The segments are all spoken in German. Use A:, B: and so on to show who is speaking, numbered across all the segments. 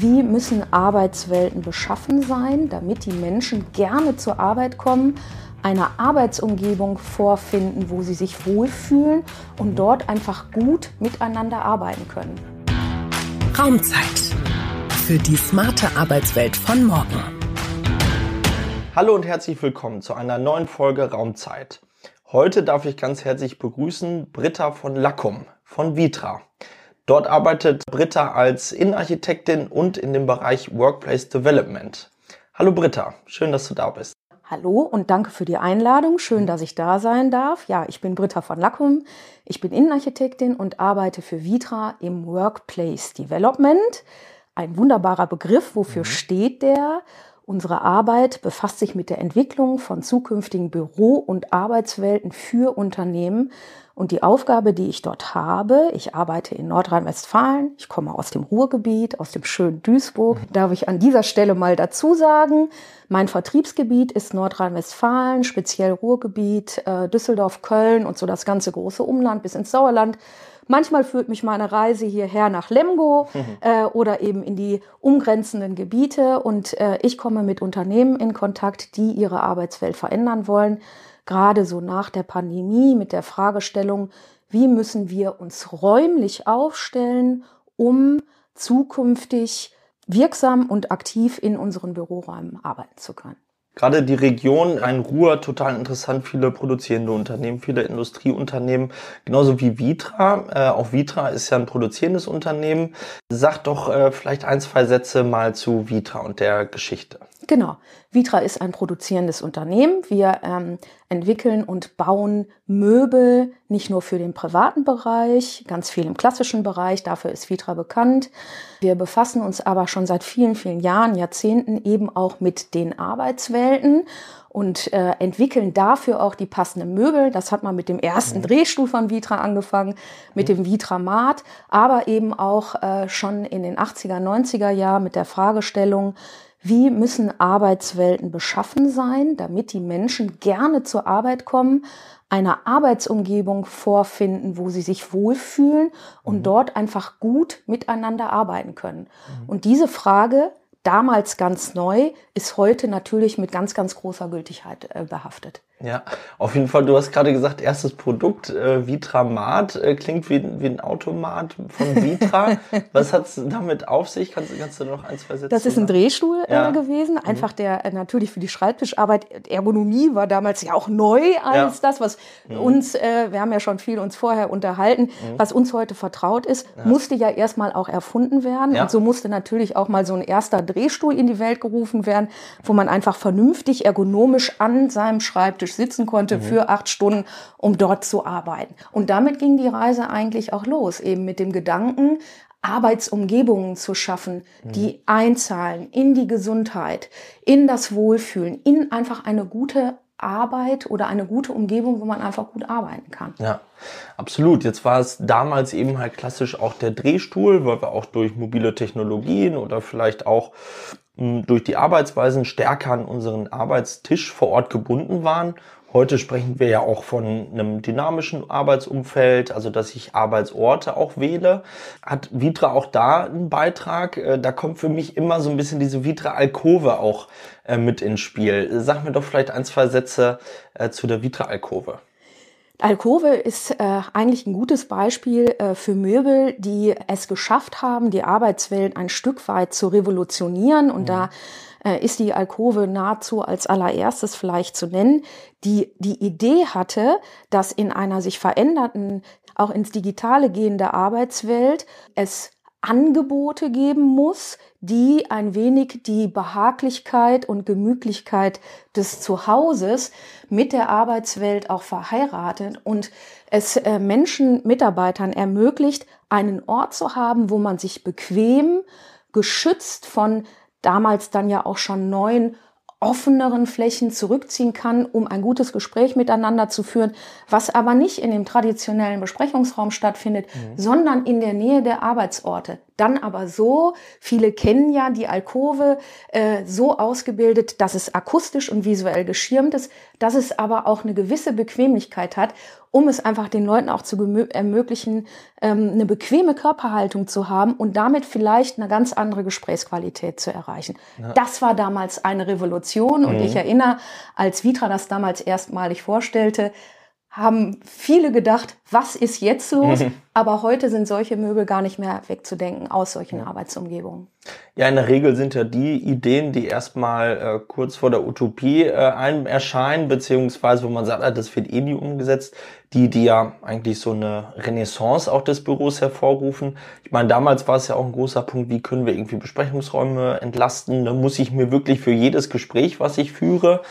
A: Wie müssen Arbeitswelten beschaffen sein, damit die Menschen gerne zur Arbeit kommen, eine Arbeitsumgebung vorfinden, wo sie sich wohlfühlen und dort einfach gut miteinander arbeiten können.
B: Raumzeit für die smarte Arbeitswelt von morgen.
C: Hallo und herzlich willkommen zu einer neuen Folge Raumzeit. Heute darf ich ganz herzlich begrüßen Britta von Lackum von Vitra. Dort arbeitet Britta als Innenarchitektin und in dem Bereich Workplace Development. Hallo Britta, schön, dass du da bist.
A: Hallo und danke für die Einladung. Schön, dass ich da sein darf. Ja, ich bin Britta von Lackum. Ich bin Innenarchitektin und arbeite für Vitra im Workplace Development. Ein wunderbarer Begriff. Wofür mhm. steht der? Unsere Arbeit befasst sich mit der Entwicklung von zukünftigen Büro- und Arbeitswelten für Unternehmen. Und die Aufgabe, die ich dort habe, ich arbeite in Nordrhein-Westfalen, ich komme aus dem Ruhrgebiet, aus dem schönen Duisburg, mhm. darf ich an dieser Stelle mal dazu sagen, mein Vertriebsgebiet ist Nordrhein-Westfalen, speziell Ruhrgebiet, äh, Düsseldorf, Köln und so das ganze große Umland bis ins Sauerland. Manchmal führt mich meine Reise hierher nach Lemgo mhm. äh, oder eben in die umgrenzenden Gebiete und äh, ich komme mit Unternehmen in Kontakt, die ihre Arbeitswelt verändern wollen. Gerade so nach der Pandemie mit der Fragestellung, wie müssen wir uns räumlich aufstellen, um zukünftig wirksam und aktiv in unseren Büroräumen arbeiten zu können
C: gerade die Region Rhein-Ruhr total interessant, viele produzierende Unternehmen, viele Industrieunternehmen, genauso wie Vitra. Äh, auch Vitra ist ja ein produzierendes Unternehmen. Sag doch äh, vielleicht ein, zwei Sätze mal zu Vitra und der Geschichte.
A: Genau. Vitra ist ein produzierendes Unternehmen. Wir ähm, entwickeln und bauen Möbel nicht nur für den privaten Bereich, ganz viel im klassischen Bereich. Dafür ist Vitra bekannt. Wir befassen uns aber schon seit vielen, vielen Jahren, Jahrzehnten eben auch mit den Arbeitswelten und äh, entwickeln dafür auch die passenden Möbel. Das hat man mit dem ersten mhm. Drehstuhl von Vitra angefangen, mit mhm. dem Vitra Mat, aber eben auch äh, schon in den 80er, 90er Jahren mit der Fragestellung, wie müssen Arbeitswelten beschaffen sein, damit die Menschen gerne zur Arbeit kommen, eine Arbeitsumgebung vorfinden, wo sie sich wohlfühlen und mhm. dort einfach gut miteinander arbeiten können. Mhm. Und diese Frage, damals ganz neu, ist heute natürlich mit ganz, ganz großer Gültigkeit äh, behaftet.
C: Ja, auf jeden Fall. Du hast gerade gesagt, erstes Produkt, äh, Vitramat, äh, klingt wie, wie ein Automat von Vitra. Was hat's damit auf sich? Kannst, kannst du noch ein, zwei Sätze
A: Das ist ein Drehstuhl äh, ja. gewesen. Mhm. Einfach der, äh, natürlich für die Schreibtischarbeit. Ergonomie war damals ja auch neu als ja. das, was mhm. uns, äh, wir haben ja schon viel uns vorher unterhalten, mhm. was uns heute vertraut ist, ja. musste ja erstmal auch erfunden werden. Und so musste natürlich auch mal so ein erster Drehstuhl in die Welt gerufen werden, wo man einfach vernünftig ergonomisch an seinem Schreibtisch Schreibtisch sitzen konnte mhm. für acht Stunden, um dort zu arbeiten. Und damit ging die Reise eigentlich auch los, eben mit dem Gedanken, Arbeitsumgebungen zu schaffen, mhm. die einzahlen in die Gesundheit, in das Wohlfühlen, in einfach eine gute Arbeit oder eine gute Umgebung, wo man einfach gut arbeiten kann.
C: Ja, absolut. Jetzt war es damals eben halt klassisch auch der Drehstuhl, weil wir auch durch mobile Technologien oder vielleicht auch durch die Arbeitsweisen stärker an unseren Arbeitstisch vor Ort gebunden waren. Heute sprechen wir ja auch von einem dynamischen Arbeitsumfeld, also dass ich Arbeitsorte auch wähle. Hat Vitra auch da einen Beitrag? Äh, da kommt für mich immer so ein bisschen diese Vitra-Alkove auch äh, mit ins Spiel. Sag mir doch vielleicht ein, zwei Sätze äh, zu der Vitra-Alkove.
A: Alkove ist äh, eigentlich ein gutes Beispiel äh, für Möbel, die es geschafft haben, die Arbeitswelt ein Stück weit zu revolutionieren. Und ja. da äh, ist die Alkove nahezu als allererstes vielleicht zu nennen, die die Idee hatte, dass in einer sich veränderten, auch ins Digitale gehende Arbeitswelt es Angebote geben muss, die ein wenig die Behaglichkeit und Gemütlichkeit des Zuhauses mit der Arbeitswelt auch verheiratet und es äh, Menschen, Mitarbeitern ermöglicht, einen Ort zu haben, wo man sich bequem, geschützt von damals dann ja auch schon neuen offeneren Flächen zurückziehen kann, um ein gutes Gespräch miteinander zu führen, was aber nicht in dem traditionellen Besprechungsraum stattfindet, mhm. sondern in der Nähe der Arbeitsorte. Dann aber so, viele kennen ja die Alkove, äh, so ausgebildet, dass es akustisch und visuell geschirmt ist, dass es aber auch eine gewisse Bequemlichkeit hat, um es einfach den Leuten auch zu ermöglichen, ähm, eine bequeme Körperhaltung zu haben und damit vielleicht eine ganz andere Gesprächsqualität zu erreichen. Ja. Das war damals eine Revolution und mhm. ich erinnere, als Vitra das damals erstmalig vorstellte, haben viele gedacht, was ist jetzt los? Aber heute sind solche Möbel gar nicht mehr wegzudenken aus solchen Arbeitsumgebungen.
C: Ja, in der Regel sind ja die Ideen, die erstmal äh, kurz vor der Utopie äh, ein erscheinen, beziehungsweise wo man sagt, ah, das wird eh nie umgesetzt, die, die ja eigentlich so eine Renaissance auch des Büros hervorrufen. Ich meine, damals war es ja auch ein großer Punkt, wie können wir irgendwie Besprechungsräume entlasten? Da muss ich mir wirklich für jedes Gespräch, was ich führe,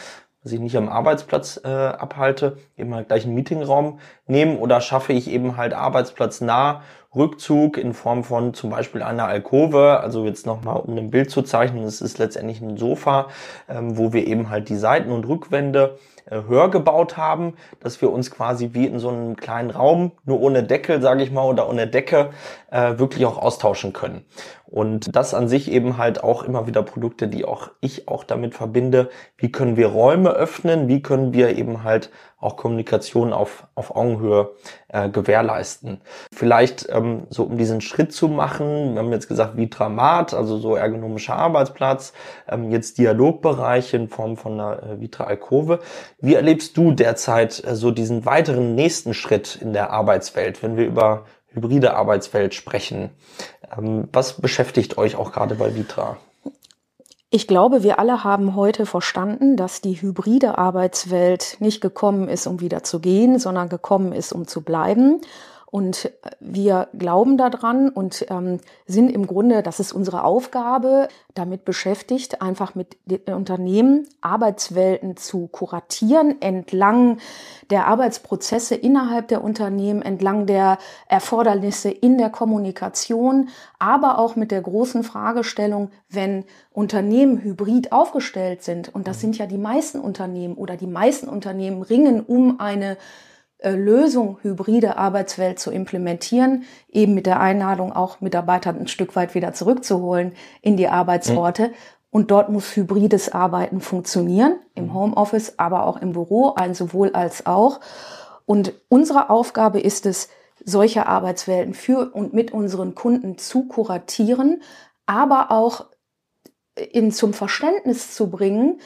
C: was ich nicht am Arbeitsplatz äh, abhalte, halt gleich einen Meetingraum nehmen oder schaffe ich eben halt arbeitsplatznah Rückzug in Form von zum Beispiel einer Alkove, also jetzt nochmal um ein Bild zu zeichnen, es ist letztendlich ein Sofa, ähm, wo wir eben halt die Seiten und Rückwände äh, höher gebaut haben, dass wir uns quasi wie in so einem kleinen Raum, nur ohne Deckel, sage ich mal, oder ohne Decke, äh, wirklich auch austauschen können. Und das an sich eben halt auch immer wieder Produkte, die auch ich auch damit verbinde, wie können wir Räume öffnen, wie können wir eben halt auch Kommunikation auf, auf Augenhöhe äh, gewährleisten. Vielleicht ähm, so um diesen Schritt zu machen, wir haben jetzt gesagt Vitramat, also so ergonomischer Arbeitsplatz, ähm, jetzt Dialogbereiche in Form von einer äh, Vitra Alkove. Wie erlebst du derzeit äh, so diesen weiteren nächsten Schritt in der Arbeitswelt, wenn wir über hybride Arbeitswelt sprechen? Ähm, was beschäftigt euch auch gerade bei Vitra?
A: Ich glaube, wir alle haben heute verstanden, dass die hybride Arbeitswelt nicht gekommen ist, um wieder zu gehen, sondern gekommen ist, um zu bleiben. Und wir glauben daran und ähm, sind im Grunde, das ist unsere Aufgabe, damit beschäftigt, einfach mit den Unternehmen Arbeitswelten zu kuratieren, entlang der Arbeitsprozesse innerhalb der Unternehmen, entlang der Erfordernisse in der Kommunikation, aber auch mit der großen Fragestellung, wenn Unternehmen hybrid aufgestellt sind, und das sind ja die meisten Unternehmen oder die meisten Unternehmen ringen um eine äh, Lösung hybride Arbeitswelt zu implementieren, eben mit der Einladung auch Mitarbeiter ein Stück weit wieder zurückzuholen in die Arbeitsorte. Mhm. Und dort muss hybrides Arbeiten funktionieren, im mhm. Homeoffice, aber auch im Büro, ein sowohl als auch. Und unsere Aufgabe ist es, solche Arbeitswelten für und mit unseren Kunden zu kuratieren, aber auch in, zum Verständnis zu bringen,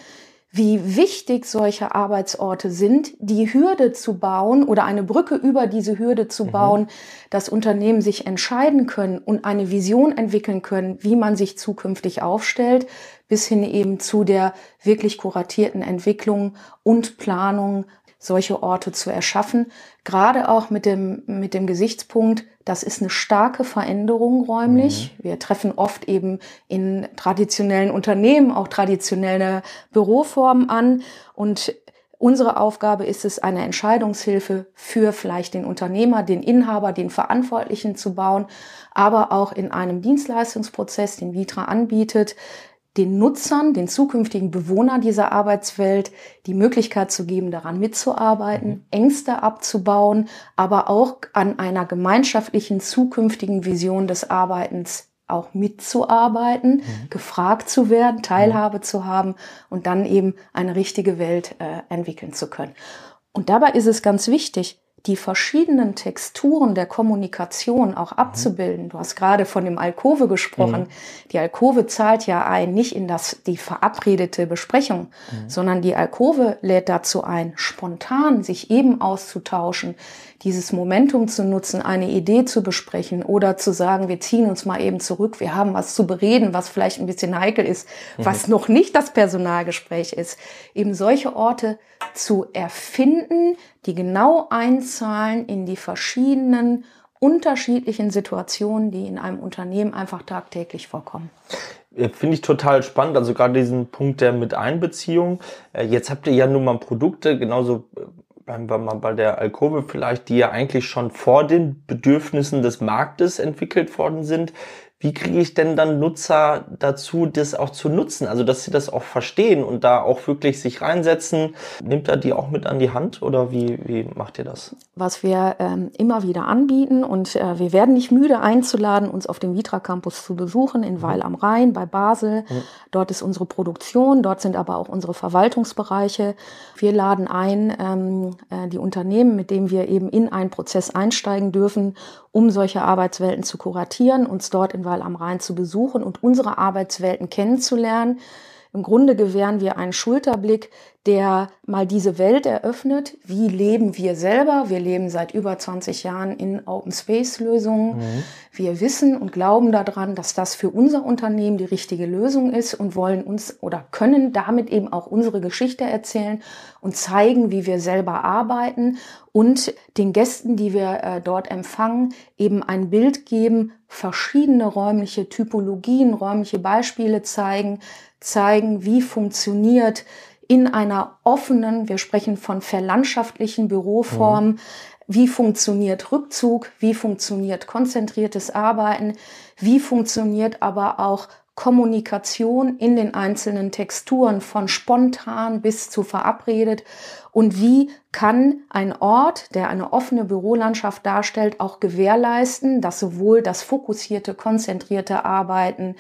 A: wie wichtig solche Arbeitsorte sind, die Hürde zu bauen oder eine Brücke über diese Hürde zu mhm. bauen, dass Unternehmen sich entscheiden können und eine Vision entwickeln können, wie man sich zukünftig aufstellt, bis hin eben zu der wirklich kuratierten Entwicklung und Planung solche Orte zu erschaffen. Gerade auch mit dem, mit dem Gesichtspunkt, das ist eine starke Veränderung räumlich. Mhm. Wir treffen oft eben in traditionellen Unternehmen auch traditionelle Büroformen an und Unsere Aufgabe ist es, eine Entscheidungshilfe für vielleicht den Unternehmer, den Inhaber, den Verantwortlichen zu bauen, aber auch in einem Dienstleistungsprozess, den Vitra anbietet, den Nutzern, den zukünftigen Bewohnern dieser Arbeitswelt die Möglichkeit zu geben, daran mitzuarbeiten, mhm. Ängste abzubauen, aber auch an einer gemeinschaftlichen zukünftigen Vision des Arbeitens auch mitzuarbeiten, mhm. gefragt zu werden, Teilhabe mhm. zu haben und dann eben eine richtige Welt äh, entwickeln zu können. Und dabei ist es ganz wichtig, die verschiedenen Texturen der Kommunikation auch mhm. abzubilden. Du hast gerade von dem Alkove gesprochen. Mhm. Die Alkove zahlt ja ein, nicht in das, die verabredete Besprechung, mhm. sondern die Alkove lädt dazu ein, spontan sich eben auszutauschen, dieses Momentum zu nutzen, eine Idee zu besprechen oder zu sagen, wir ziehen uns mal eben zurück, wir haben was zu bereden, was vielleicht ein bisschen heikel ist, mhm. was noch nicht das Personalgespräch ist. Eben solche Orte zu erfinden, die genau einzahlen in die verschiedenen unterschiedlichen Situationen, die in einem Unternehmen einfach tagtäglich vorkommen.
C: Finde ich total spannend, also gerade diesen Punkt der Miteinbeziehung. Äh, jetzt habt ihr ja nun mal Produkte, genauso äh, bleiben wir mal bei der Alkove vielleicht, die ja eigentlich schon vor den Bedürfnissen des Marktes entwickelt worden sind. Wie kriege ich denn dann Nutzer dazu, das auch zu nutzen? Also, dass sie das auch verstehen und da auch wirklich sich reinsetzen. Nimmt er die auch mit an die Hand oder wie, wie macht ihr das?
A: Was wir ähm, immer wieder anbieten und äh, wir werden nicht müde einzuladen, uns auf dem Vitra Campus zu besuchen in Weil am Rhein bei Basel. Mhm. Dort ist unsere Produktion, dort sind aber auch unsere Verwaltungsbereiche. Wir laden ein, ähm, äh, die Unternehmen, mit denen wir eben in einen Prozess einsteigen dürfen, um solche Arbeitswelten zu kuratieren, uns dort in Weil am Rhein zu besuchen und unsere Arbeitswelten kennenzulernen. Im Grunde gewähren wir einen Schulterblick, der mal diese Welt eröffnet. Wie leben wir selber? Wir leben seit über 20 Jahren in Open Space Lösungen. Mhm. Wir wissen und glauben daran, dass das für unser Unternehmen die richtige Lösung ist und wollen uns oder können damit eben auch unsere Geschichte erzählen und zeigen, wie wir selber arbeiten und den Gästen, die wir äh, dort empfangen, eben ein Bild geben, verschiedene räumliche Typologien, räumliche Beispiele zeigen, zeigen, wie funktioniert in einer offenen, wir sprechen von verlandschaftlichen Büroform, mhm. wie funktioniert Rückzug, wie funktioniert konzentriertes Arbeiten, wie funktioniert aber auch Kommunikation in den einzelnen Texturen von spontan bis zu verabredet und wie kann ein Ort, der eine offene Bürolandschaft darstellt, auch gewährleisten, dass sowohl das fokussierte, konzentrierte Arbeiten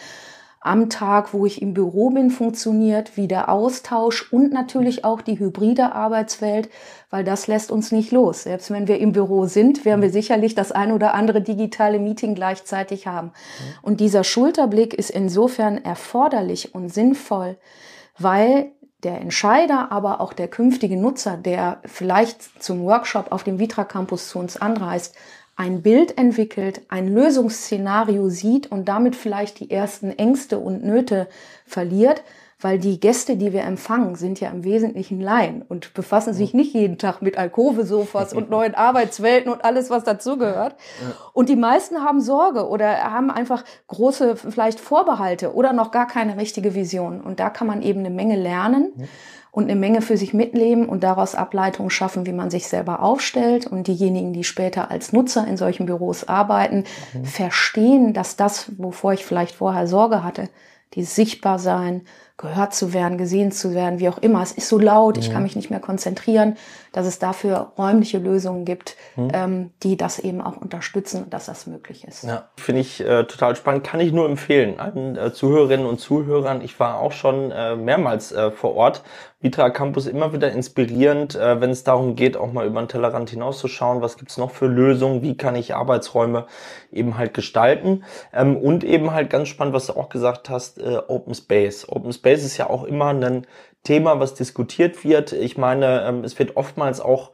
A: am Tag, wo ich im Büro bin, funktioniert, wie der Austausch und natürlich auch die hybride Arbeitswelt, weil das lässt uns nicht los. Selbst wenn wir im Büro sind, werden wir sicherlich das ein oder andere digitale Meeting gleichzeitig haben. Und dieser Schulterblick ist insofern erforderlich und sinnvoll, weil der Entscheider, aber auch der künftige Nutzer, der vielleicht zum Workshop auf dem Vitra Campus zu uns anreist, ein Bild entwickelt, ein Lösungsszenario sieht und damit vielleicht die ersten Ängste und Nöte verliert, weil die Gäste, die wir empfangen, sind ja im Wesentlichen Laien und befassen sich nicht jeden Tag mit Alkove-Sofas und neuen Arbeitswelten und alles, was dazugehört. Und die meisten haben Sorge oder haben einfach große vielleicht Vorbehalte oder noch gar keine richtige Vision. Und da kann man eben eine Menge lernen und eine Menge für sich mitnehmen und daraus Ableitungen schaffen, wie man sich selber aufstellt. Und diejenigen, die später als Nutzer in solchen Büros arbeiten, mhm. verstehen, dass das, wovor ich vielleicht vorher Sorge hatte, die sichtbar sein, gehört zu werden, gesehen zu werden, wie auch immer. Es ist so laut, ich kann mich nicht mehr konzentrieren, dass es dafür räumliche Lösungen gibt, mhm. ähm, die das eben auch unterstützen, dass das möglich ist.
C: Ja, finde ich äh, total spannend. Kann ich nur empfehlen allen äh, Zuhörerinnen und Zuhörern. Ich war auch schon äh, mehrmals äh, vor Ort. Vitra Campus immer wieder inspirierend, äh, wenn es darum geht, auch mal über den Tellerrand hinauszuschauen, was gibt's noch für Lösungen, wie kann ich Arbeitsräume eben halt gestalten. Ähm, und eben halt ganz spannend, was du auch gesagt hast, äh, Open Space. Open Space ist ja auch immer ein Thema, was diskutiert wird. Ich meine, ähm, es wird oftmals auch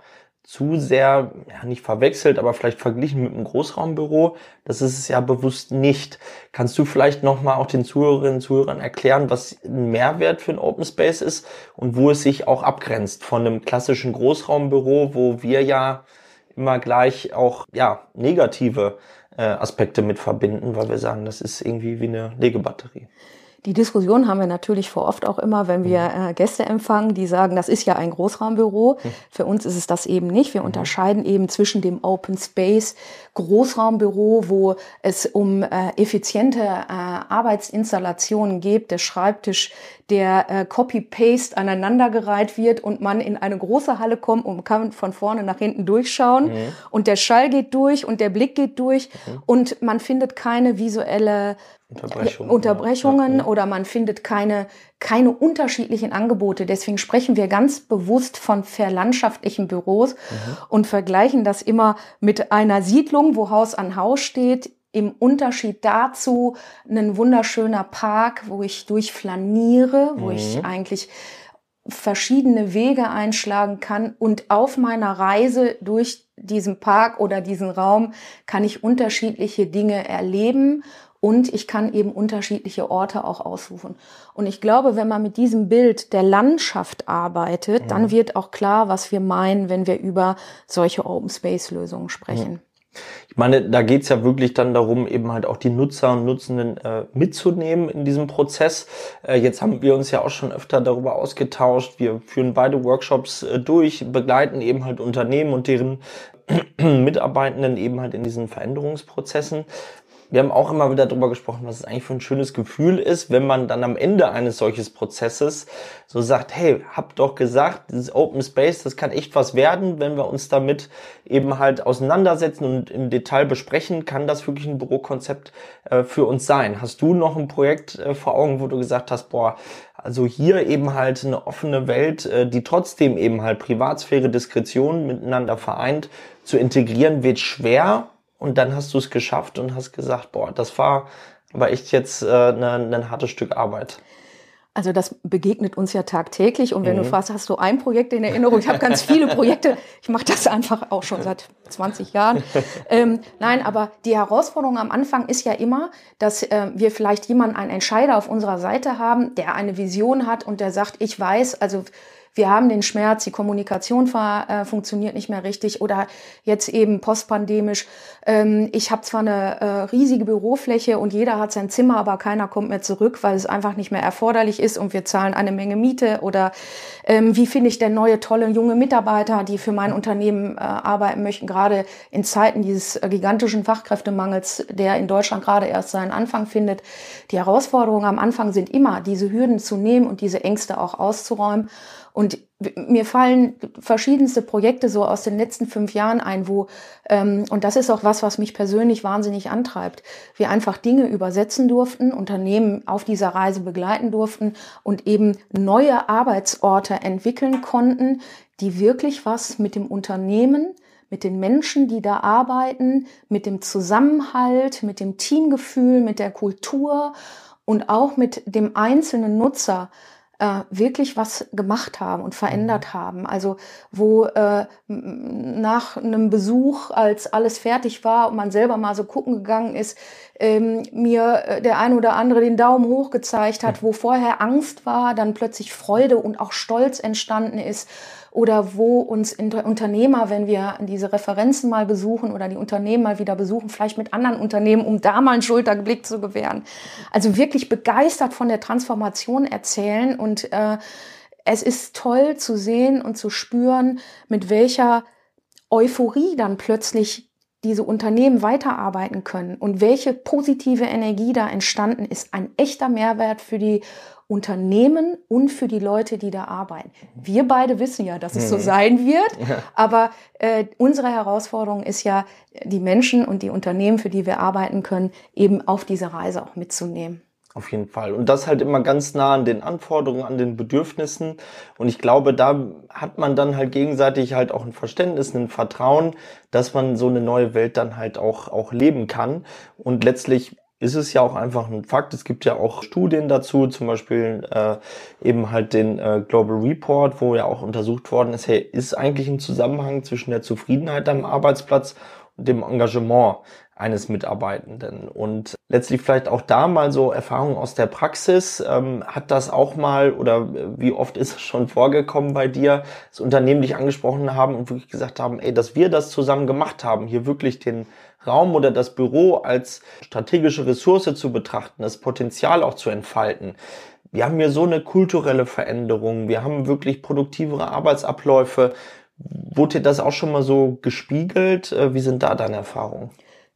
C: zu sehr, ja nicht verwechselt, aber vielleicht verglichen mit einem Großraumbüro. Das ist es ja bewusst nicht. Kannst du vielleicht nochmal auch den Zuhörerinnen und Zuhörern erklären, was ein Mehrwert für ein Open Space ist und wo es sich auch abgrenzt von einem klassischen Großraumbüro, wo wir ja immer gleich auch ja negative Aspekte mit verbinden, weil wir sagen, das ist irgendwie wie eine Legebatterie.
A: Die Diskussion haben wir natürlich vor oft auch immer, wenn wir mhm. äh, Gäste empfangen, die sagen, das ist ja ein Großraumbüro. Mhm. Für uns ist es das eben nicht. Wir mhm. unterscheiden eben zwischen dem Open Space Großraumbüro, wo es um äh, effiziente äh, Arbeitsinstallationen geht, der Schreibtisch, der äh, Copy-Paste aneinandergereiht wird und man in eine große Halle kommt und kann von vorne nach hinten durchschauen mhm. und der Schall geht durch und der Blick geht durch mhm. und man findet keine visuelle Unterbrechungen, Unterbrechungen ja. oder man findet keine, keine unterschiedlichen Angebote. Deswegen sprechen wir ganz bewusst von verlandschaftlichen Büros mhm. und vergleichen das immer mit einer Siedlung, wo Haus an Haus steht. Im Unterschied dazu ein wunderschöner Park, wo ich durchflaniere, wo mhm. ich eigentlich verschiedene Wege einschlagen kann und auf meiner Reise durch diesen Park oder diesen Raum kann ich unterschiedliche Dinge erleben und ich kann eben unterschiedliche Orte auch aussuchen. Und ich glaube, wenn man mit diesem Bild der Landschaft arbeitet, ja. dann wird auch klar, was wir meinen, wenn wir über solche Open Space Lösungen sprechen. Ja.
C: Ich meine, da geht's ja wirklich dann darum, eben halt auch die Nutzer und Nutzenden äh, mitzunehmen in diesem Prozess. Äh, jetzt haben wir uns ja auch schon öfter darüber ausgetauscht. Wir führen beide Workshops äh, durch, begleiten eben halt Unternehmen und deren Mitarbeitenden eben halt in diesen Veränderungsprozessen. Wir haben auch immer wieder darüber gesprochen, was es eigentlich für ein schönes Gefühl ist, wenn man dann am Ende eines solches Prozesses so sagt, hey, hab doch gesagt, dieses Open Space, das kann echt was werden, wenn wir uns damit eben halt auseinandersetzen und im Detail besprechen, kann das wirklich ein Bürokonzept äh, für uns sein. Hast du noch ein Projekt äh, vor Augen, wo du gesagt hast, boah, also hier eben halt eine offene Welt, äh, die trotzdem eben halt Privatsphäre, Diskretion miteinander vereint, zu integrieren, wird schwer und dann hast du es geschafft und hast gesagt, boah, das war aber echt jetzt äh, ein, ein hartes Stück Arbeit.
A: Also das begegnet uns ja tagtäglich. Und wenn mhm. du fragst, hast du ein Projekt in Erinnerung? Ich habe ganz viele Projekte. Ich mache das einfach auch schon seit 20 Jahren. Ähm, nein, aber die Herausforderung am Anfang ist ja immer, dass äh, wir vielleicht jemanden, einen Entscheider auf unserer Seite haben, der eine Vision hat und der sagt, ich weiß, also wir haben den Schmerz, die Kommunikation äh, funktioniert nicht mehr richtig oder jetzt eben postpandemisch. Ähm, ich habe zwar eine äh, riesige Bürofläche und jeder hat sein Zimmer, aber keiner kommt mehr zurück, weil es einfach nicht mehr erforderlich ist und wir zahlen eine Menge Miete oder ähm, wie finde ich denn neue, tolle, junge Mitarbeiter, die für mein Unternehmen äh, arbeiten möchten, gerade in Zeiten dieses äh, gigantischen Fachkräftemangels, der in Deutschland gerade erst seinen Anfang findet. Die Herausforderungen am Anfang sind immer, diese Hürden zu nehmen und diese Ängste auch auszuräumen. Und mir fallen verschiedenste Projekte so aus den letzten fünf Jahren ein, wo, ähm, und das ist auch was, was mich persönlich wahnsinnig antreibt, wir einfach Dinge übersetzen durften, Unternehmen auf dieser Reise begleiten durften und eben neue Arbeitsorte entwickeln konnten, die wirklich was mit dem Unternehmen, mit den Menschen, die da arbeiten, mit dem Zusammenhalt, mit dem Teamgefühl, mit der Kultur und auch mit dem einzelnen Nutzer äh, wirklich was gemacht haben und verändert mhm. haben. Also wo äh, nach einem Besuch, als alles fertig war und man selber mal so gucken gegangen ist, ähm, mir äh, der ein oder andere den Daumen hoch gezeigt hat, wo vorher Angst war, dann plötzlich Freude und auch Stolz entstanden ist oder wo uns Unternehmer, wenn wir diese Referenzen mal besuchen oder die Unternehmen mal wieder besuchen, vielleicht mit anderen Unternehmen, um da mal einen Schulterblick zu gewähren. Also wirklich begeistert von der Transformation erzählen und äh, es ist toll zu sehen und zu spüren, mit welcher Euphorie dann plötzlich diese Unternehmen weiterarbeiten können und welche positive Energie da entstanden ist. Ein echter Mehrwert für die Unternehmen und für die Leute, die da arbeiten. Wir beide wissen ja, dass es so mhm. sein wird, aber äh, unsere Herausforderung ist ja, die Menschen und die Unternehmen, für die wir arbeiten können, eben auf diese Reise auch mitzunehmen.
C: Auf jeden Fall. Und das halt immer ganz nah an den Anforderungen, an den Bedürfnissen. Und ich glaube, da hat man dann halt gegenseitig halt auch ein Verständnis, ein Vertrauen, dass man so eine neue Welt dann halt auch, auch leben kann. Und letztlich ist es ja auch einfach ein Fakt. Es gibt ja auch Studien dazu, zum Beispiel äh, eben halt den äh, Global Report, wo ja auch untersucht worden ist, hey, ist eigentlich ein Zusammenhang zwischen der Zufriedenheit am Arbeitsplatz und dem Engagement eines Mitarbeitenden. Und letztlich vielleicht auch da mal so Erfahrungen aus der Praxis. Ähm, hat das auch mal oder wie oft ist es schon vorgekommen bei dir, dass Unternehmen dich angesprochen haben und wirklich gesagt haben, ey, dass wir das zusammen gemacht haben, hier wirklich den Raum oder das Büro als strategische Ressource zu betrachten, das Potenzial auch zu entfalten. Wir haben hier so eine kulturelle Veränderung, wir haben wirklich produktivere Arbeitsabläufe. Wurde dir das auch schon mal so gespiegelt? Äh, wie sind da deine Erfahrungen?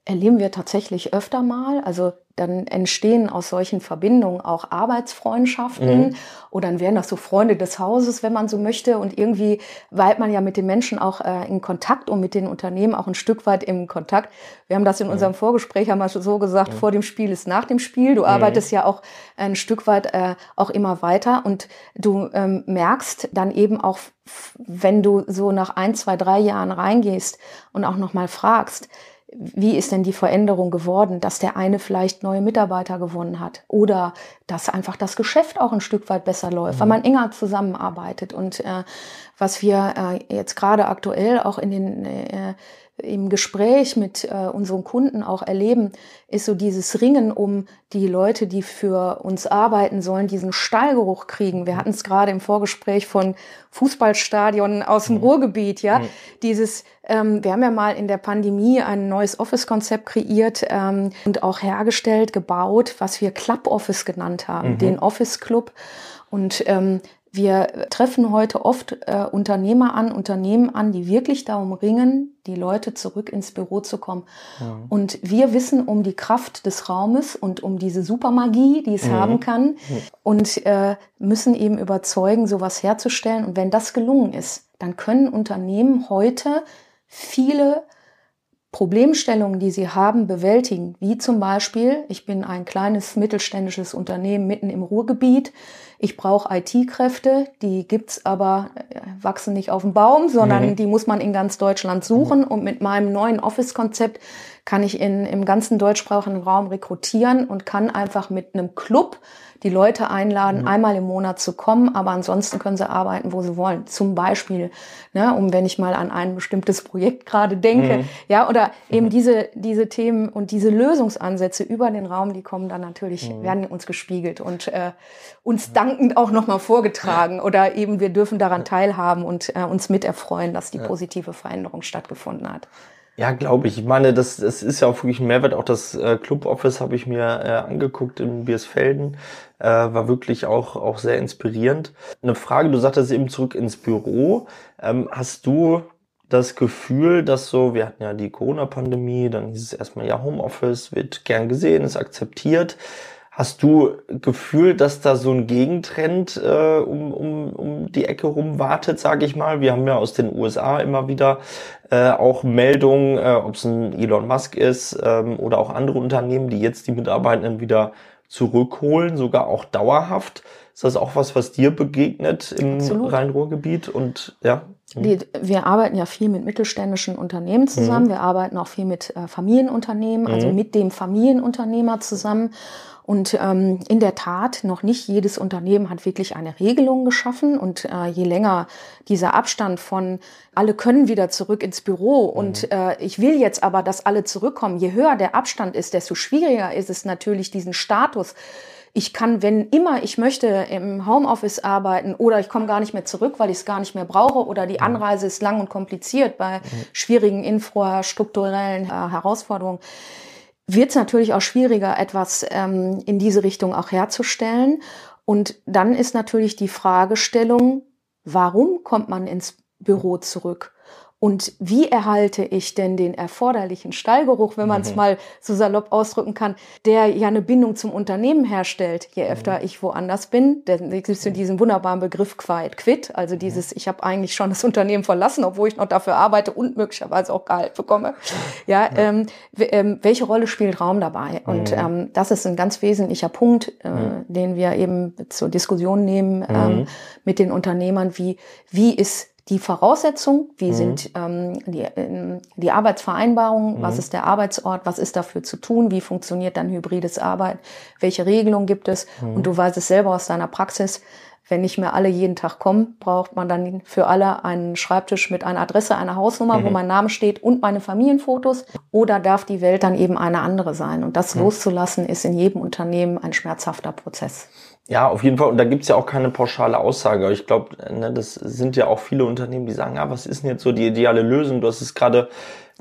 A: Erleben wir tatsächlich öfter mal. Also dann entstehen aus solchen Verbindungen auch Arbeitsfreundschaften mhm. oder dann wären das so Freunde des Hauses, wenn man so möchte. Und irgendwie weilt man ja mit den Menschen auch äh, in Kontakt und mit den Unternehmen auch ein Stück weit im Kontakt. Wir haben das in mhm. unserem Vorgespräch wir so gesagt, mhm. vor dem Spiel ist nach dem Spiel. Du arbeitest ja auch ein Stück weit äh, auch immer weiter und du ähm, merkst dann eben auch, wenn du so nach ein, zwei, drei Jahren reingehst und auch nochmal fragst, wie ist denn die Veränderung geworden, dass der eine vielleicht neue Mitarbeiter gewonnen hat oder dass einfach das Geschäft auch ein Stück weit besser läuft, mhm. weil man enger zusammenarbeitet. Und äh, was wir äh, jetzt gerade aktuell auch in den äh, im Gespräch mit äh, unseren Kunden auch erleben, ist so dieses Ringen um die Leute, die für uns arbeiten sollen, diesen Stallgeruch kriegen. Wir hatten es gerade im Vorgespräch von Fußballstadion aus dem mhm. Ruhrgebiet, ja. Mhm. Dieses, ähm, wir haben ja mal in der Pandemie ein neues Office-Konzept kreiert ähm, und auch hergestellt, gebaut, was wir Club Office genannt haben, mhm. den Office Club. Und ähm, wir treffen heute oft äh, Unternehmer an, Unternehmen an, die wirklich darum ringen, die Leute zurück ins Büro zu kommen. Ja. Und wir wissen um die Kraft des Raumes und um diese Supermagie, die es mhm. haben kann und äh, müssen eben überzeugen, sowas herzustellen. Und wenn das gelungen ist, dann können Unternehmen heute viele Problemstellungen, die sie haben, bewältigen. Wie zum Beispiel, ich bin ein kleines mittelständisches Unternehmen mitten im Ruhrgebiet. Ich brauche IT-Kräfte, die gibt's aber, äh, wachsen nicht auf dem Baum, sondern mhm. die muss man in ganz Deutschland suchen. Mhm. Und mit meinem neuen Office-Konzept kann ich in, im ganzen deutschsprachigen Raum rekrutieren und kann einfach mit einem Club die Leute einladen, mhm. einmal im Monat zu kommen, aber ansonsten können sie arbeiten, wo sie wollen. Zum Beispiel, ne, um wenn ich mal an ein bestimmtes Projekt gerade denke, mhm. ja, oder eben mhm. diese, diese Themen und diese Lösungsansätze über den Raum, die kommen dann natürlich, mhm. werden uns gespiegelt und äh, uns dankend auch nochmal vorgetragen oder eben wir dürfen daran teilhaben und äh, uns miterfreuen, dass die positive Veränderung stattgefunden hat.
C: Ja, glaube ich. Ich meine, das, das ist ja auch wirklich ein Mehrwert. Auch das äh, Club Office habe ich mir äh, angeguckt in Biersfelden. Äh, war wirklich auch, auch sehr inspirierend. Eine Frage, du sagtest eben zurück ins Büro. Ähm, hast du das Gefühl, dass so, wir hatten ja die Corona-Pandemie, dann hieß es erstmal, ja, Homeoffice wird gern gesehen, ist akzeptiert. Hast du Gefühl, dass da so ein Gegentrend äh, um, um, um die Ecke rum wartet, sage ich mal? Wir haben ja aus den USA immer wieder äh, auch Meldungen, äh, ob es ein Elon Musk ist ähm, oder auch andere Unternehmen, die jetzt die Mitarbeitenden wieder zurückholen, sogar auch dauerhaft. Ist das auch was, was dir begegnet im Rhein-Ruhr-Gebiet? Und ja.
A: Die, wir arbeiten ja viel mit mittelständischen Unternehmen zusammen. Mhm. Wir arbeiten auch viel mit äh, Familienunternehmen, also mhm. mit dem Familienunternehmer zusammen. Und ähm, in der Tat, noch nicht jedes Unternehmen hat wirklich eine Regelung geschaffen. Und äh, je länger dieser Abstand von alle können wieder zurück ins Büro mhm. und äh, ich will jetzt aber, dass alle zurückkommen, je höher der Abstand ist, desto schwieriger ist es natürlich, diesen Status ich kann, wenn immer ich möchte, im Homeoffice arbeiten oder ich komme gar nicht mehr zurück, weil ich es gar nicht mehr brauche oder die. Anreise ist lang und kompliziert bei schwierigen infrastrukturellen äh, Herausforderungen wird es natürlich auch schwieriger, etwas ähm, in diese Richtung auch herzustellen. Und dann ist natürlich die Fragestellung, warum kommt man ins Büro zurück? Und wie erhalte ich denn den erforderlichen Stallgeruch, wenn man es mhm. mal so salopp ausdrücken kann, der ja eine Bindung zum Unternehmen herstellt, je mhm. öfter ich woanders bin. Denn es gibt ja diesen wunderbaren Begriff Quiet Quit, also mhm. dieses, ich habe eigentlich schon das Unternehmen verlassen, obwohl ich noch dafür arbeite und möglicherweise auch Gehalt bekomme. Ja, ähm, ähm, welche Rolle spielt Raum dabei? Und mhm. ähm, das ist ein ganz wesentlicher Punkt, äh, mhm. den wir eben zur Diskussion nehmen ähm, mhm. mit den Unternehmern. Wie, wie ist die Voraussetzung, wie mhm. sind ähm, die, äh, die Arbeitsvereinbarungen, mhm. was ist der Arbeitsort, was ist dafür zu tun, wie funktioniert dann hybrides Arbeit, welche Regelungen gibt es. Mhm. Und du weißt es selber aus deiner Praxis, wenn nicht mehr alle jeden Tag kommen, braucht man dann für alle einen Schreibtisch mit einer Adresse, einer Hausnummer, wo mhm. mein Name steht und meine Familienfotos. Oder darf die Welt dann eben eine andere sein? Und das mhm. loszulassen ist in jedem Unternehmen ein schmerzhafter Prozess.
C: Ja, auf jeden Fall. Und da gibt's ja auch keine pauschale Aussage. Ich glaube, ne, das sind ja auch viele Unternehmen, die sagen, ah, was ist denn jetzt so die ideale Lösung? Du hast es gerade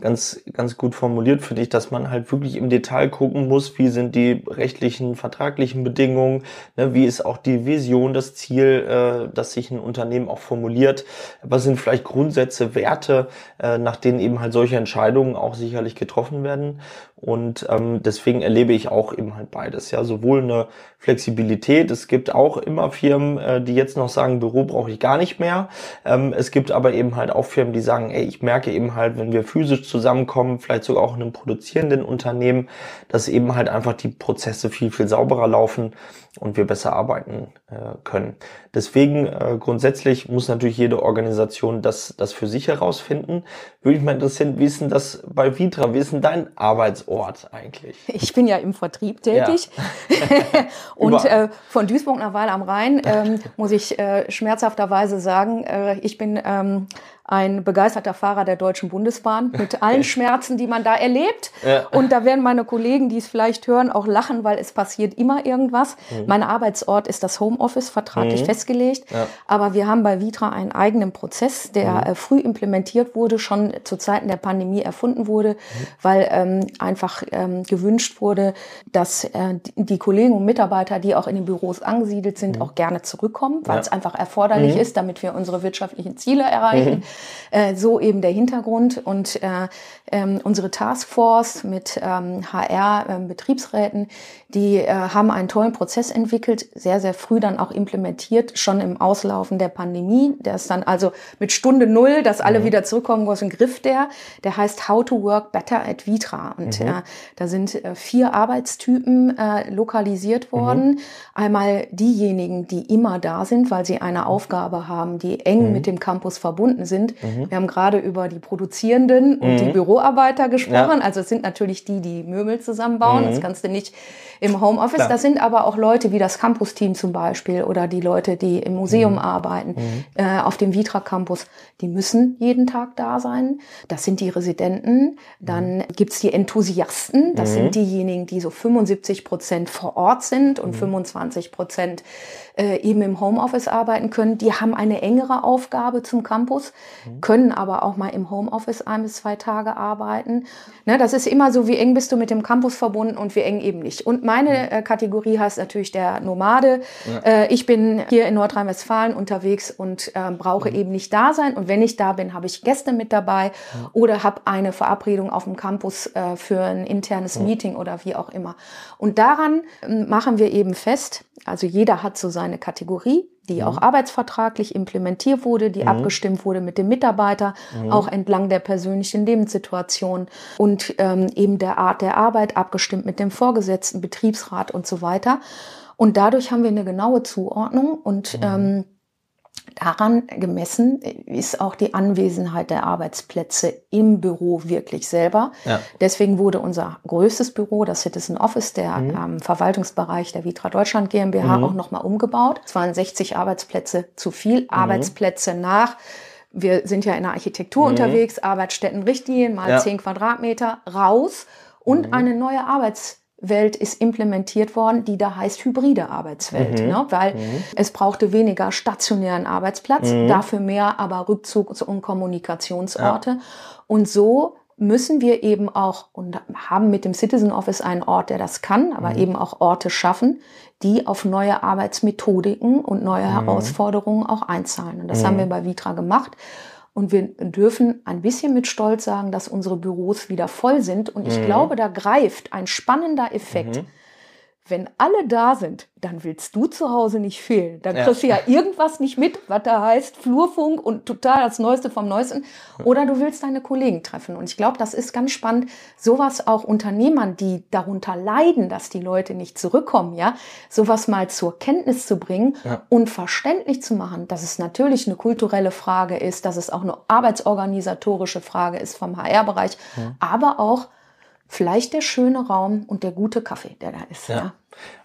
C: ganz, ganz gut formuliert für dich, dass man halt wirklich im Detail gucken muss, wie sind die rechtlichen, vertraglichen Bedingungen, ne, wie ist auch die Vision, das Ziel, äh, das sich ein Unternehmen auch formuliert, was sind vielleicht Grundsätze, Werte, äh, nach denen eben halt solche Entscheidungen auch sicherlich getroffen werden. Und ähm, deswegen erlebe ich auch eben halt beides. Ja, sowohl eine Flexibilität. Es gibt auch immer Firmen, äh, die jetzt noch sagen, Büro brauche ich gar nicht mehr. Ähm, es gibt aber eben halt auch Firmen, die sagen, ey, ich merke eben halt, wenn wir physisch zusammenkommen, vielleicht sogar auch in einem produzierenden Unternehmen, dass eben halt einfach die Prozesse viel, viel sauberer laufen und wir besser arbeiten äh, können. Deswegen äh, grundsätzlich muss natürlich jede Organisation das, das für sich herausfinden. Würde ich mal interessieren, wie ist denn das bei Vitra? Wie ist denn dein Arbeitsort eigentlich?
A: Ich bin ja im Vertrieb tätig ja. und äh, von Duisburg nach Weil am Rhein ähm, muss ich äh, schmerzhafterweise sagen, äh, ich bin ähm, ein begeisterter Fahrer der Deutschen Bundesbahn mit allen Schmerzen, die man da erlebt. Ja. Und da werden meine Kollegen, die es vielleicht hören, auch lachen, weil es passiert immer irgendwas. Mhm. Mein Arbeitsort ist das Homeoffice, vertraglich mhm. festgelegt. Ja. Aber wir haben bei Vitra einen eigenen Prozess, der mhm. Äh, früh implementiert wurde, schon zu Zeiten der Pandemie erfunden wurde, mhm. weil ähm, einfach ähm, gewünscht wurde, dass äh, die Kollegen und Mitarbeiter, die auch in den Büros angesiedelt sind, mhm. auch gerne zurückkommen, weil ja. es einfach erforderlich mhm. ist, damit wir unsere wirtschaftlichen Ziele erreichen. Äh, so eben der Hintergrund. Und äh, ähm, unsere Taskforce mit ähm, HR, ähm, Betriebsräten, die äh, haben einen tollen Prozess entwickelt, sehr, sehr früh dann auch implementiert, schon im Auslaufen der Pandemie. Der ist dann also mit Stunde Null, dass alle mhm. wieder zurückkommen, was ein Griff der. Der heißt How to Work Better at Vitra. Und mhm. äh, da sind äh, vier Arbeitstypen äh, lokalisiert worden. Mhm. Einmal diejenigen, die immer da sind, weil sie eine Aufgabe haben, die eng mhm. mit dem Campus verbunden sind. Mhm. Wir haben gerade über die Produzierenden und die mhm. Büroarbeiter gesprochen. Ja. Also es sind natürlich die, die Möbel zusammenbauen. Das kannst du nicht im Homeoffice. Klar. Das sind aber auch Leute wie das Campus-Team zum Beispiel oder die Leute, die im Museum mhm. arbeiten, mhm. Äh, auf dem Vitra Campus. Die müssen jeden Tag da sein. Das sind die Residenten. Dann mhm. gibt's die Enthusiasten. Das sind mhm. diejenigen, die so 75 Prozent vor Ort sind und 25 mhm. Prozent äh, eben im Homeoffice arbeiten können. Die haben eine engere Aufgabe zum Campus, mhm. können aber auch mal im Homeoffice ein bis zwei Tage arbeiten. Ne, das ist immer so, wie eng bist du mit dem Campus verbunden und wie eng eben nicht. Und meine mhm. äh, Kategorie heißt natürlich der Nomade. Ja. Äh, ich bin hier in Nordrhein-Westfalen unterwegs und äh, brauche mhm. eben nicht da sein. Und wenn ich da bin, habe ich Gäste mit dabei mhm. oder habe eine Verabredung auf dem Campus äh, für ein internes Meeting oder wie auch immer. Und daran ähm, machen wir eben fest, also jeder hat so seine Kategorie, die mhm. auch arbeitsvertraglich implementiert wurde, die mhm. abgestimmt wurde mit dem Mitarbeiter, mhm. auch entlang der persönlichen Lebenssituation und ähm, eben der Art der Arbeit abgestimmt mit dem Vorgesetzten, Betriebsrat und so weiter. Und dadurch haben wir eine genaue Zuordnung und ähm, Daran gemessen ist auch die Anwesenheit der Arbeitsplätze im Büro wirklich selber. Ja. Deswegen wurde unser größtes Büro, das Citizen Office, der mhm. ähm, Verwaltungsbereich der Vitra Deutschland GmbH, mhm. auch nochmal umgebaut. Es waren 60 Arbeitsplätze zu viel, mhm. Arbeitsplätze nach. Wir sind ja in der Architektur mhm. unterwegs, Arbeitsstättenrichtlinien mal ja. 10 Quadratmeter raus und mhm. eine neue Arbeits Welt ist implementiert worden, die da heißt hybride Arbeitswelt, mhm. ne? weil mhm. es brauchte weniger stationären Arbeitsplatz, mhm. dafür mehr aber Rückzugs- und Kommunikationsorte. Ja. Und so müssen wir eben auch und haben mit dem Citizen Office einen Ort, der das kann, aber mhm. eben auch Orte schaffen, die auf neue Arbeitsmethodiken und neue mhm. Herausforderungen auch einzahlen. Und das haben mhm. wir bei Vitra gemacht. Und wir dürfen ein bisschen mit Stolz sagen, dass unsere Büros wieder voll sind. Und ich mhm. glaube, da greift ein spannender Effekt. Mhm. Wenn alle da sind, dann willst du zu Hause nicht fehlen. Dann kriegst ja. du ja irgendwas nicht mit, was da heißt Flurfunk und total das Neueste vom Neuesten. Oder du willst deine Kollegen treffen. Und ich glaube, das ist ganz spannend, sowas auch Unternehmern, die darunter leiden, dass die Leute nicht zurückkommen, ja, sowas mal zur Kenntnis zu bringen ja. und verständlich zu machen, dass es natürlich eine kulturelle Frage ist, dass es auch eine arbeitsorganisatorische Frage ist vom HR-Bereich, ja. aber auch vielleicht der schöne Raum und der gute Kaffee, der da ist. Ja. ja.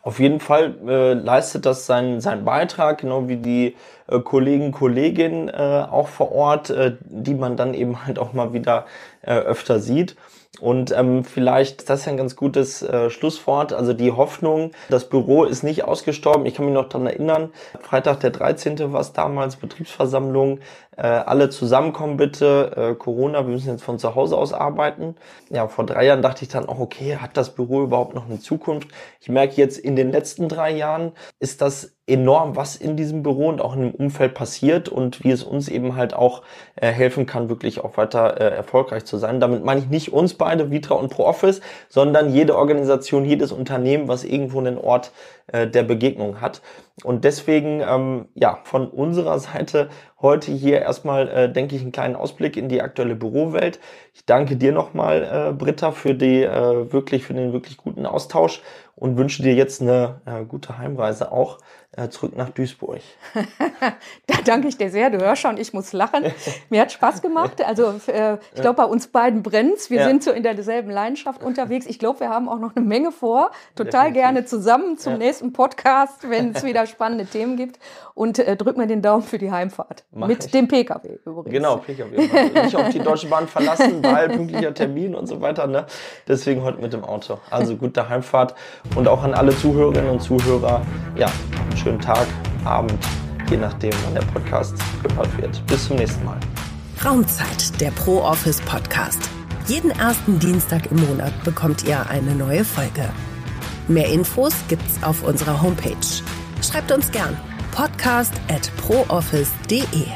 C: Auf jeden Fall äh, leistet das seinen, seinen Beitrag, genau wie die äh, Kollegen, Kolleginnen äh, auch vor Ort, äh, die man dann eben halt auch mal wieder äh, öfter sieht. Und ähm, vielleicht ist das ja ein ganz gutes äh, Schlusswort. Also die Hoffnung, das Büro ist nicht ausgestorben. Ich kann mich noch dran erinnern, Freitag der 13. war es damals, Betriebsversammlung. Äh, alle zusammenkommen bitte. Äh, Corona, wir müssen jetzt von zu Hause aus arbeiten. Ja, vor drei Jahren dachte ich dann auch, okay, hat das Büro überhaupt noch eine Zukunft? Ich merke jetzt in den letzten drei Jahren ist das enorm, was in diesem Büro und auch in dem Umfeld passiert und wie es uns eben halt auch äh, helfen kann, wirklich auch weiter äh, erfolgreich zu sein. Damit meine ich nicht uns beide, Vitra und ProOffice, sondern jede Organisation, jedes Unternehmen, was irgendwo einen Ort äh, der Begegnung hat. Und deswegen, ähm, ja, von unserer Seite heute hier erstmal, äh, denke ich, einen kleinen Ausblick in die aktuelle Bürowelt. Ich danke dir nochmal, äh, Britta, für die äh, wirklich, für den wirklich guten Austausch und wünsche dir jetzt eine äh, gute Heimreise auch zurück nach Duisburg.
A: da danke ich dir sehr. Du hörst schon, ich muss lachen. Mir hat Spaß gemacht. Also äh, ich glaube, bei uns beiden brennt's. Wir ja. sind so in derselben Leidenschaft unterwegs. Ich glaube, wir haben auch noch eine Menge vor. Total Definitiv. gerne zusammen zum ja. nächsten Podcast, wenn es wieder spannende Themen gibt. Und äh, drück mir den Daumen für die Heimfahrt. Mach Mit ich. dem Pkw übrigens.
C: Genau, Pkw. Nicht auf die Deutsche Bahn verlassen, weil pünktlicher Termin und so weiter. Ne? Deswegen heute mit dem Auto. Also gute Heimfahrt. Und auch an alle Zuhörerinnen und Zuhörer. Ja, schönen Tag, Abend, je nachdem, wann der Podcast gehört wird. Bis zum nächsten Mal.
B: Raumzeit, der Pro Office Podcast. Jeden ersten Dienstag im Monat bekommt ihr eine neue Folge. Mehr Infos gibt's auf unserer Homepage. Schreibt uns gern podcast at prooffice.de.